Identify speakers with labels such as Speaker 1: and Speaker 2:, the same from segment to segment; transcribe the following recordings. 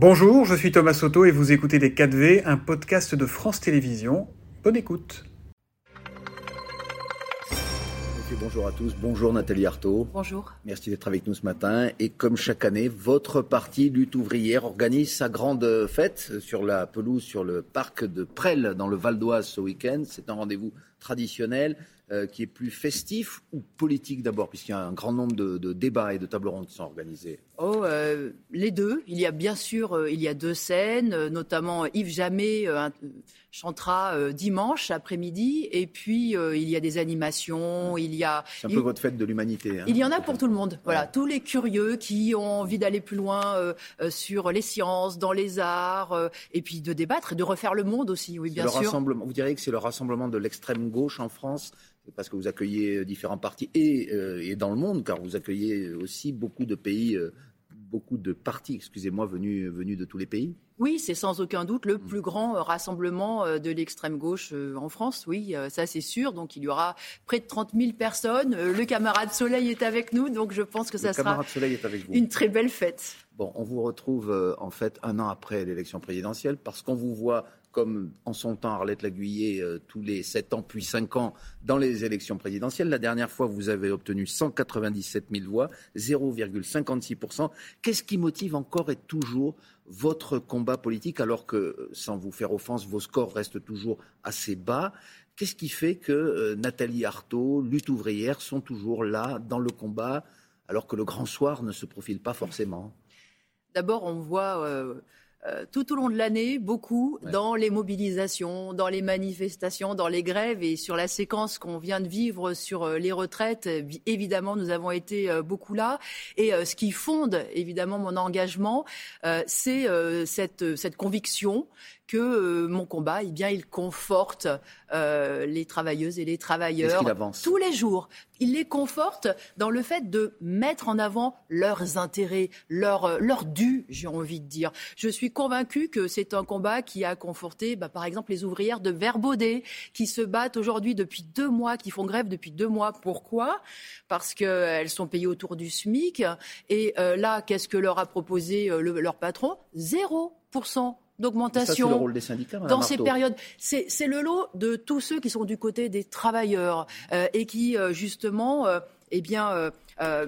Speaker 1: Bonjour, je suis Thomas Soto et vous écoutez Les 4V, un podcast de France Télévisions. Bonne écoute.
Speaker 2: bonjour à tous, bonjour Nathalie Arthaud.
Speaker 3: Bonjour.
Speaker 2: Merci d'être avec nous ce matin. Et comme chaque année, votre parti Lutte ouvrière organise sa grande fête sur la pelouse, sur le parc de Presles, dans le Val d'Oise ce week-end. C'est un rendez-vous traditionnel. Euh, qui est plus festif ou politique d'abord, puisqu'il y a un grand nombre de, débats et de tables rondes qui sont organisés?
Speaker 3: Oh, euh, les deux. Il y a bien sûr, euh, il y a deux scènes, notamment Yves Jamais chantera dimanche après-midi, et puis il y a des animations, il y a.
Speaker 2: C'est un peu votre fête de l'humanité. Hein.
Speaker 3: il y en a pour tout le monde. Voilà, tous les curieux qui ont envie d'aller plus loin sur les sciences, dans les arts, et puis de débattre et de refaire le monde aussi. Oui, bien
Speaker 2: le
Speaker 3: sûr.
Speaker 2: Rassemblement, vous diriez que c'est le rassemblement de l'extrême gauche en France parce que vous accueillez différents partis et, euh, et, dans le monde, car vous accueillez aussi beaucoup de pays, euh, beaucoup de partis, excusez-moi, venus, venus de tous les pays
Speaker 3: oui, c'est sans aucun doute le plus grand euh, rassemblement de l'extrême gauche en France. Oui, ça c'est sûr. Donc il y aura près de 30 000 personnes. Le camarade Soleil est avec nous, donc je pense que ça sera une très belle fête.
Speaker 2: Bon, on vous retrouve en fait un an après l'élection présidentielle parce qu'on vous voit comme en son temps Arlette Laguiller, euh, tous les 7 ans puis 5 ans dans les élections présidentielles. La dernière fois, vous avez obtenu 197 000 voix, 0,56%. Qu'est-ce qui motive encore et toujours votre combat politique alors que, sans vous faire offense, vos scores restent toujours assez bas? Qu'est-ce qui fait que euh, Nathalie Arthaud, Lutte ouvrière, sont toujours là dans le combat alors que le grand soir ne se profile pas forcément?
Speaker 3: D'abord, on voit... Euh, euh, tout au long de l'année, beaucoup dans les mobilisations, dans les manifestations, dans les grèves et sur la séquence qu'on vient de vivre sur euh, les retraites. Évidemment, nous avons été euh, beaucoup là. Et ce qui fonde évidemment mon engagement, c'est cette, cette conviction que euh, mon combat, eh bien, il conforte euh, les travailleuses et les travailleurs tous les jours. Il les conforte dans le fait de mettre en avant leurs intérêts, leurs euh, leur dû, j'ai envie de dire. Je suis convaincue que c'est un combat qui a conforté, bah, par exemple, les ouvrières de Verbaudet, qui se battent aujourd'hui depuis deux mois, qui font grève depuis deux mois. Pourquoi? Parce qu'elles sont payées autour du SMIC. Et là, qu'est-ce que leur a proposé leur patron? Zéro d'augmentation.
Speaker 2: le rôle des syndicats.
Speaker 3: Dans ces périodes, c'est le lot de tous ceux qui sont du côté des travailleurs euh, et qui euh, justement, euh, eh bien.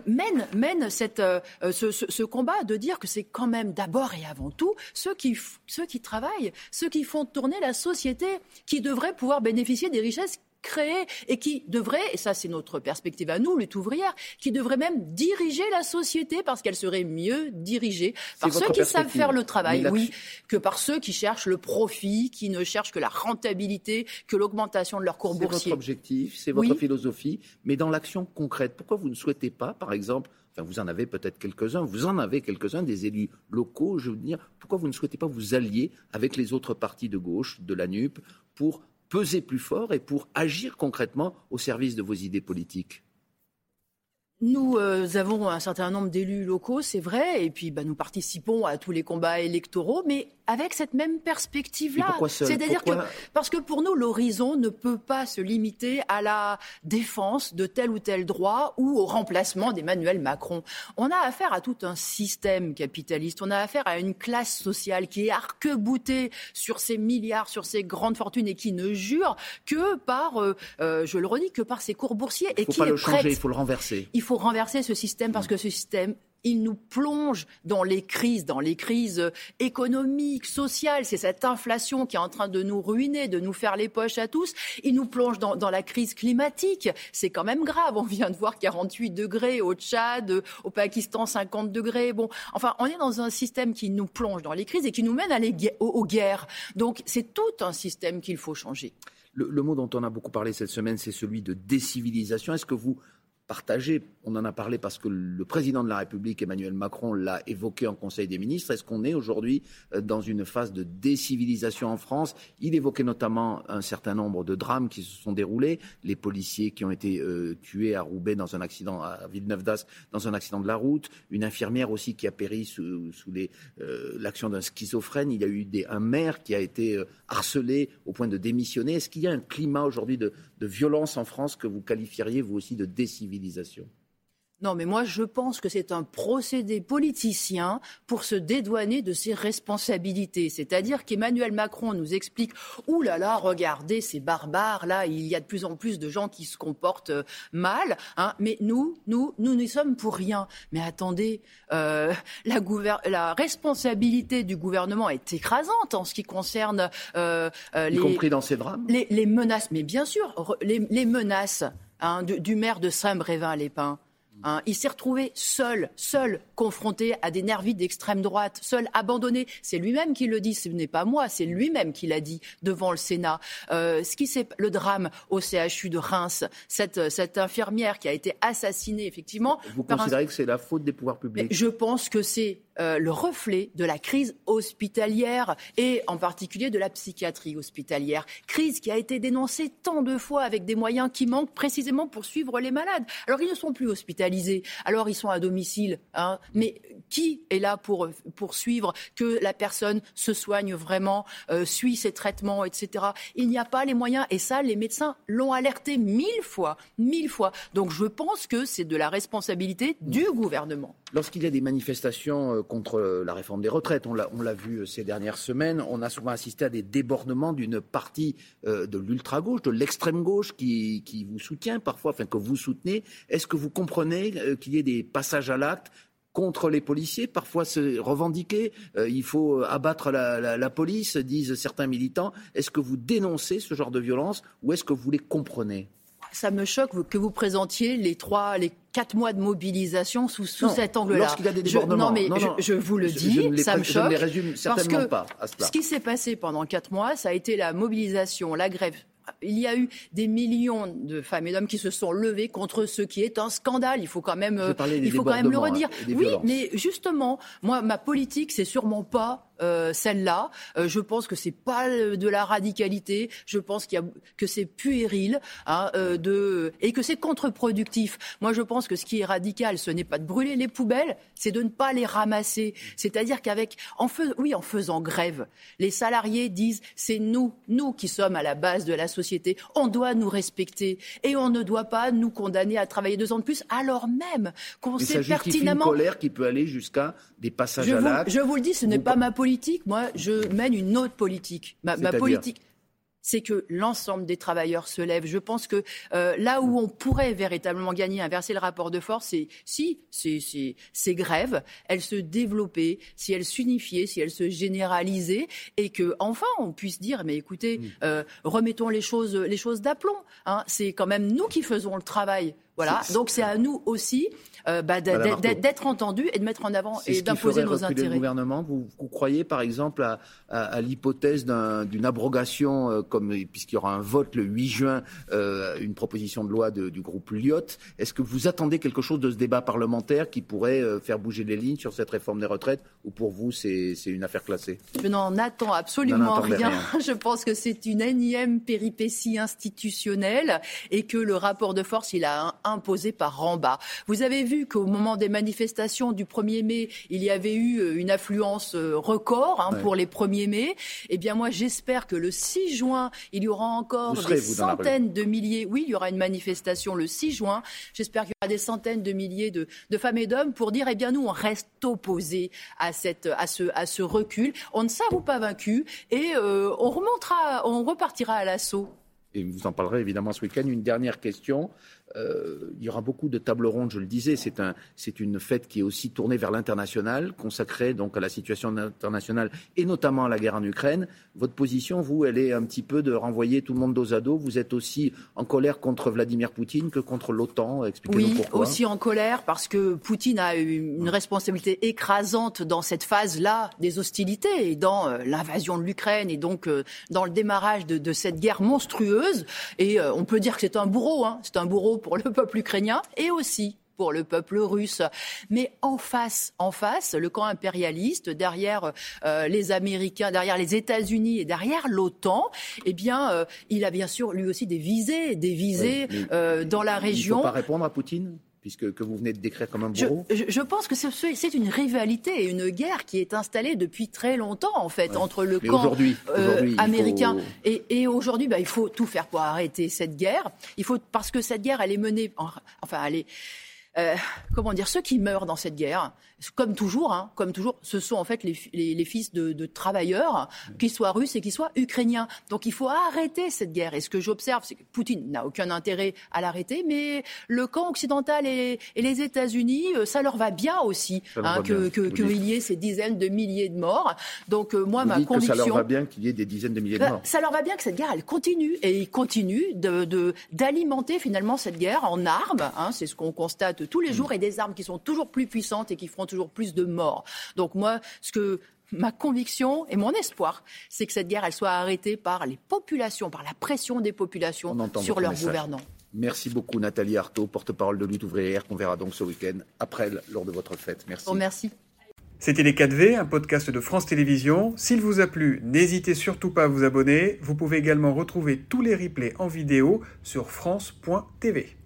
Speaker 3: mènent, cette, ce, ce, combat de dire que c'est quand même d'abord et avant tout ceux qui, ceux qui travaillent, ceux qui font tourner la société, qui devraient pouvoir bénéficier des richesses créer et qui devrait, et ça c'est notre perspective à nous, lutte ouvrière, qui devrait même diriger la société parce qu'elle serait mieux dirigée par ceux qui savent faire le travail, oui, que par ceux qui cherchent le profit, qui ne cherchent que la rentabilité, que l'augmentation de leur cours boursier.
Speaker 2: C'est votre objectif, c'est votre philosophie, mais dans l'action concrète, pourquoi vous ne souhaitez pas, par exemple, Enfin, vous en avez peut-être quelques-uns, vous en avez quelques-uns des élus locaux, je veux dire, pourquoi vous ne souhaitez pas vous allier avec les autres partis de gauche, de la NUP, pour peser plus fort et pour agir concrètement au service de vos idées politiques.
Speaker 3: Nous euh, avons un certain nombre d'élus locaux, c'est vrai, et puis bah, nous participons à tous les combats électoraux, mais avec cette même perspective-là.
Speaker 2: C'est-à-dire
Speaker 3: que parce que pour nous, l'horizon ne peut pas se limiter à la défense de tel ou tel droit ou au remplacement d'Emmanuel Macron. On a affaire à tout un système capitaliste. On a affaire à une classe sociale qui est arc-boutée sur ses milliards, sur ses grandes fortunes et qui ne jure que par, euh, euh, je le redis, que par ses cours boursiers
Speaker 2: et
Speaker 3: qui
Speaker 2: pas
Speaker 3: le
Speaker 2: changer, il faut le renverser.
Speaker 3: Il faut renverser ce système parce que ce système il nous plonge dans les crises, dans les crises économiques, sociales. C'est cette inflation qui est en train de nous ruiner, de nous faire les poches à tous. Il nous plonge dans, la crise climatique. C'est quand même grave. On vient de voir 48 degrés au Tchad, au Pakistan 50 degrés. Bon, enfin, on est dans un système qui nous plonge dans les crises et qui nous mène à aux, guerres. Donc, c'est tout un système qu'il faut changer.
Speaker 2: le mot dont on a beaucoup parlé cette semaine, c'est celui de décivilisation. Est-ce que vous partagé. On en a parlé parce que le président de la République, Emmanuel Macron, l'a évoqué en Conseil des ministres. Est-ce qu'on est aujourd'hui euh, dans une phase de décivilisation en France? Il évoquait notamment un certain nombre de drames qui se sont déroulés. Les policiers qui ont été euh, tués à Roubaix dans un accident, à Villeneuve d'Ascq dans un accident de la route. Une infirmière aussi qui a péri sous, euh, l'action d'un schizophrène. Il y a eu un maire qui a été harcelé au point de démissionner. Est-ce qu'il y a un climat aujourd'hui de, de violence en France que vous qualifieriez vous aussi de décivilisation?
Speaker 3: Non, mais moi, je pense que c'est un procédé politicien pour se dédouaner de ses responsabilités. C'est-à-dire qu'Emmanuel Macron nous explique Ouh là là, regardez, ces barbares, là, il y a de plus en plus de gens qui se comportent euh, mal. Hein, mais nous, nous, nous n'y sommes pour rien. Mais attendez, euh, la, la, responsabilité du gouvernement est écrasante en ce qui concerne.
Speaker 2: Euh, euh y compris dans ces drames
Speaker 3: les, les, menaces, mais bien sûr, les, les menaces hein, du, du, maire de Saint-Brévin-les-Pins. Hein, il s'est retrouvé seul, seul, confronté à des nervis d'extrême droite, seul, abandonné. C'est lui-même qui le dit, ce n'est pas moi, c'est lui-même qui l'a dit devant le Sénat. Euh, ce qui c'est le drame au CHU de Reims, cette, cette infirmière qui a été assassinée effectivement.
Speaker 2: Vous considérez que c'est la faute des pouvoirs publics?
Speaker 3: Je pense que c'est euh, le reflet de la crise hospitalière et en particulier de la psychiatrie hospitalière. Crise qui a été dénoncée tant de fois avec des moyens qui manquent précisément pour suivre les malades. Alors ils ne sont plus hospitalisés, alors ils sont à domicile. Hein. Mais qui est là pour, pour suivre que la personne se soigne vraiment, euh, suit ses traitements, etc. Il n'y a pas les moyens et ça, les médecins l'ont alerté mille fois, mille fois. Donc je pense que c'est de la responsabilité du gouvernement.
Speaker 2: Lorsqu'il y a des manifestations euh, contre la réforme des retraites, on l'a vu euh, ces dernières semaines, on a souvent assisté à des débordements d'une partie euh, de l'ultra-gauche, de l'extrême-gauche qui, qui, vous soutient parfois, enfin que vous soutenez. Est-ce que vous comprenez qu'il y ait des passages à l'acte contre les policiers, parfois se revendiquer, il faut abattre la, police, disent certains militants. Est-ce que vous dénoncez ce genre de violence ou est-ce que vous les comprenez?
Speaker 3: Ça me choque que vous présentiez les trois, les quatre mois de mobilisation sous, sous cet angle-là.
Speaker 2: Lorsqu'il y a des débordements.
Speaker 3: non, mais Je, vous le dis, ça me choque.
Speaker 2: Je ne les résume certainement
Speaker 3: parce
Speaker 2: que pas à
Speaker 3: Ce qui s'est passé pendant quatre mois, ça a été la mobilisation, la grève il y a eu des millions de femmes et d'hommes qui se sont levés contre ce qui est un scandale. Il faut quand même, il faut quand même le redire. oui, mais justement, moi, ma politique, c'est sûrement pas euh, celle-là. Euh, je pense que c'est pas de la radicalité. Je pense qu'il y a, que c'est puéril hein, euh, de, et que c'est contre-productif. Moi, je pense que ce qui est radical, ce n'est pas de brûler les poubelles, c'est de ne pas les ramasser. C'est-à-dire qu'avec, en fais, oui, en faisant grève, les salariés disent c'est nous, nous qui sommes à la base de la société. On doit nous respecter et on ne doit pas nous condamner à travailler deux ans de plus, alors même qu'on sait
Speaker 2: ça
Speaker 3: pertinemment.
Speaker 2: une colère qui peut aller jusqu'à des passages
Speaker 3: je
Speaker 2: à
Speaker 3: l'acte. Je vous le dis, ce n'est pas ma politique moi, je mène une autre politique. Ma, politique, c'est que l'ensemble des travailleurs se lèvent. Je pense que euh, là où on pourrait véritablement gagner, inverser le rapport de force, c'est si ces, grèves, elles se développaient, si elles s'unifiaient, si elles se généralisaient, et que enfin on puisse dire, mais écoutez, mm. euh, remettons les choses, les choses d'aplomb. Hein. C'est quand même nous qui faisons le travail. Voilà. Donc c'est à nous aussi euh, bah, d'être entendu et de mettre en avant et d'imposer nos intérêts.
Speaker 2: Le gouvernement, vous, vous, croyez par exemple à, à, l'hypothèse d'une abrogation, euh, comme puisqu'il y aura un vote le 8 juin, euh, une proposition de loi de, du groupe Lyot. Est-ce que vous attendez quelque chose de ce débat parlementaire qui pourrait faire bouger les lignes sur cette réforme des retraites, ou pour vous c'est une affaire classée?
Speaker 3: Je n'en attends absolument rien. rien. Je pense que c'est une énième péripétie institutionnelle et que le rapport de force il a imposé par Ramba. Vous avez vu vu qu'au moment des manifestations du 1er mai, il y avait eu euh, une affluence euh, record hein, pour les 1er mai. Eh bien, moi, j'espère que le 6 juin, il y aura encore des centaines de milliers. Oui, il y aura une manifestation le 6 juin. J'espère qu'il y aura des centaines de milliers de, femmes et d'hommes pour dire, eh bien, nous, on reste opposés à, cette, à, ce, à ce recul. On ne s'avoue pas vaincu et euh, on remontera, on repartira à l'assaut.
Speaker 2: Et vous en parlerez évidemment ce week-end. Une dernière question. Euh, il y aura beaucoup de tables rondes, je le disais. C'est un, une fête qui est aussi tournée vers l'international, consacrée donc à la situation internationale et notamment à la guerre en Ukraine. Votre position, vous, elle est un petit peu de renvoyer tout le monde dos à dos. Vous êtes aussi en colère contre Vladimir Poutine que contre l'OTAN. Expliquez-nous
Speaker 3: oui,
Speaker 2: pourquoi.
Speaker 3: aussi en colère parce que Poutine a une responsabilité écrasante dans cette phase-là des hostilités et dans euh, l'invasion de l'Ukraine et donc euh, dans le démarrage de, de, cette guerre monstrueuse. Et on peut dire que c'est un bourreau. Hein. C'est un bourreau pour le peuple ukrainien et aussi pour le peuple russe. Mais en face, en face, le camp impérialiste, derrière euh, les Américains, derrière les États-Unis et derrière l'OTAN, eh bien, euh, il a bien sûr lui aussi des visées, des visées euh, dans la région. Il ne
Speaker 2: faut pas répondre à Poutine? Puisque que vous venez de décrire comme un bourreau
Speaker 3: je, pense que c'est une rivalité et une guerre qui est installée depuis très longtemps, en fait, entre le camp euh, américain et, et aujourd'hui, bah, il faut tout faire pour arrêter cette guerre. Il faut parce que cette guerre, elle est menée, enfin, elle est euh, comment dire, ceux qui meurent dans cette guerre, comme toujours, hein, comme toujours, ce sont en fait les, les, fils de, de travailleurs, qu'ils soient russes et qu'ils soient ukrainiens. Donc il faut arrêter cette guerre. Et ce que j'observe, c'est que Poutine n'a aucun intérêt à l'arrêter, mais le camp occidental et, et les États-Unis, euh, ça leur va bien aussi hein, qu'il que, que y ait ces dizaines de milliers de morts. Donc euh, moi, ma conviction,
Speaker 2: que ça leur va bien qu'il y ait des dizaines de milliers de bah, morts.
Speaker 3: Ça leur va bien que cette guerre, elle continue et il continue de d'alimenter finalement cette guerre en armes. Hein, c'est ce qu'on constate tous les mm. jours et des armes qui sont toujours plus puissantes et qui feront toujours plus de morts. Donc moi, ce que ma conviction et mon espoir, c'est que cette guerre, elle soit arrêtée par les populations, par la pression des populations sur leurs gouvernants.
Speaker 2: Merci beaucoup Nathalie Arthaud, porte-parole de lutte ouvrière, qu'on verra donc ce week-end après, lors de votre fête. Merci.
Speaker 3: Oh, merci.
Speaker 1: C'était Les 4V, un podcast de France Télévisions. S'il vous a plu, n'hésitez surtout pas à vous abonner. Vous pouvez également retrouver tous les replays en vidéo sur France.tv.